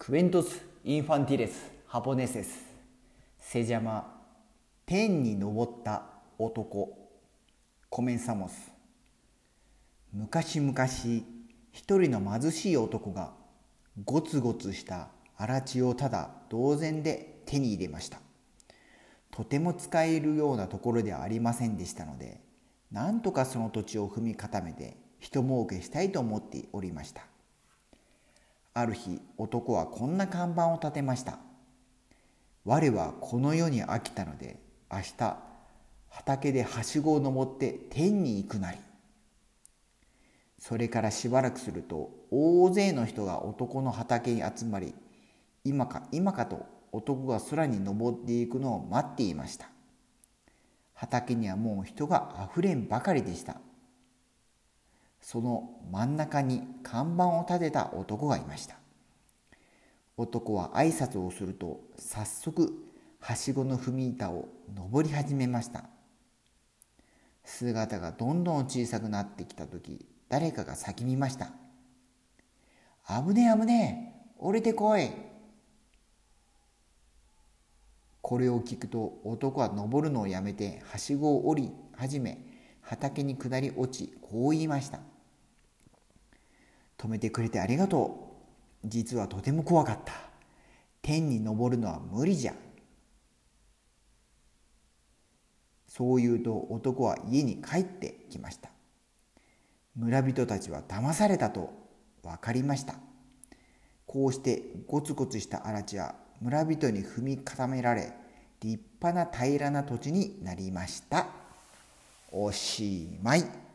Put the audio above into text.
クエントス・インファンティレス・ハポネセスセジャマ天に昇った男。コメンサモス。昔々一人の貧しい男がゴツゴツした荒地をただ同然で手に入れました。とても使えるようなところではありませんでしたのでなんとかその土地を踏み固めて人儲けしたいと思っておりました。ある日男はこんな看板を立てました。我はこの世に飽きたので明日畑ではしごを登って天に行くなり。それからしばらくすると大勢の人が男の畑に集まり今か今かと男が空に登っていくのを待っていました。畑にはもう人があふれんばかりでした。その真ん中に看板を立てた男がいました。男は挨拶をすると早速はしごの踏み板を登り始めました。姿がどんどん小さくなってきた時誰かが叫びました「危ねえ危ねえ降りてこい!」これを聞くと男は登るのをやめてはしごを降り始め畑に下り落ちこう言いました「止めてくれてありがとう。実はとても怖かった。天に登るのは無理じゃ」そう言うと男は家に帰ってきました。村人たちは騙されたと分かりました。こうしてゴツゴツした荒地は村人に踏み固められ立派な平らな土地になりました。おしまい。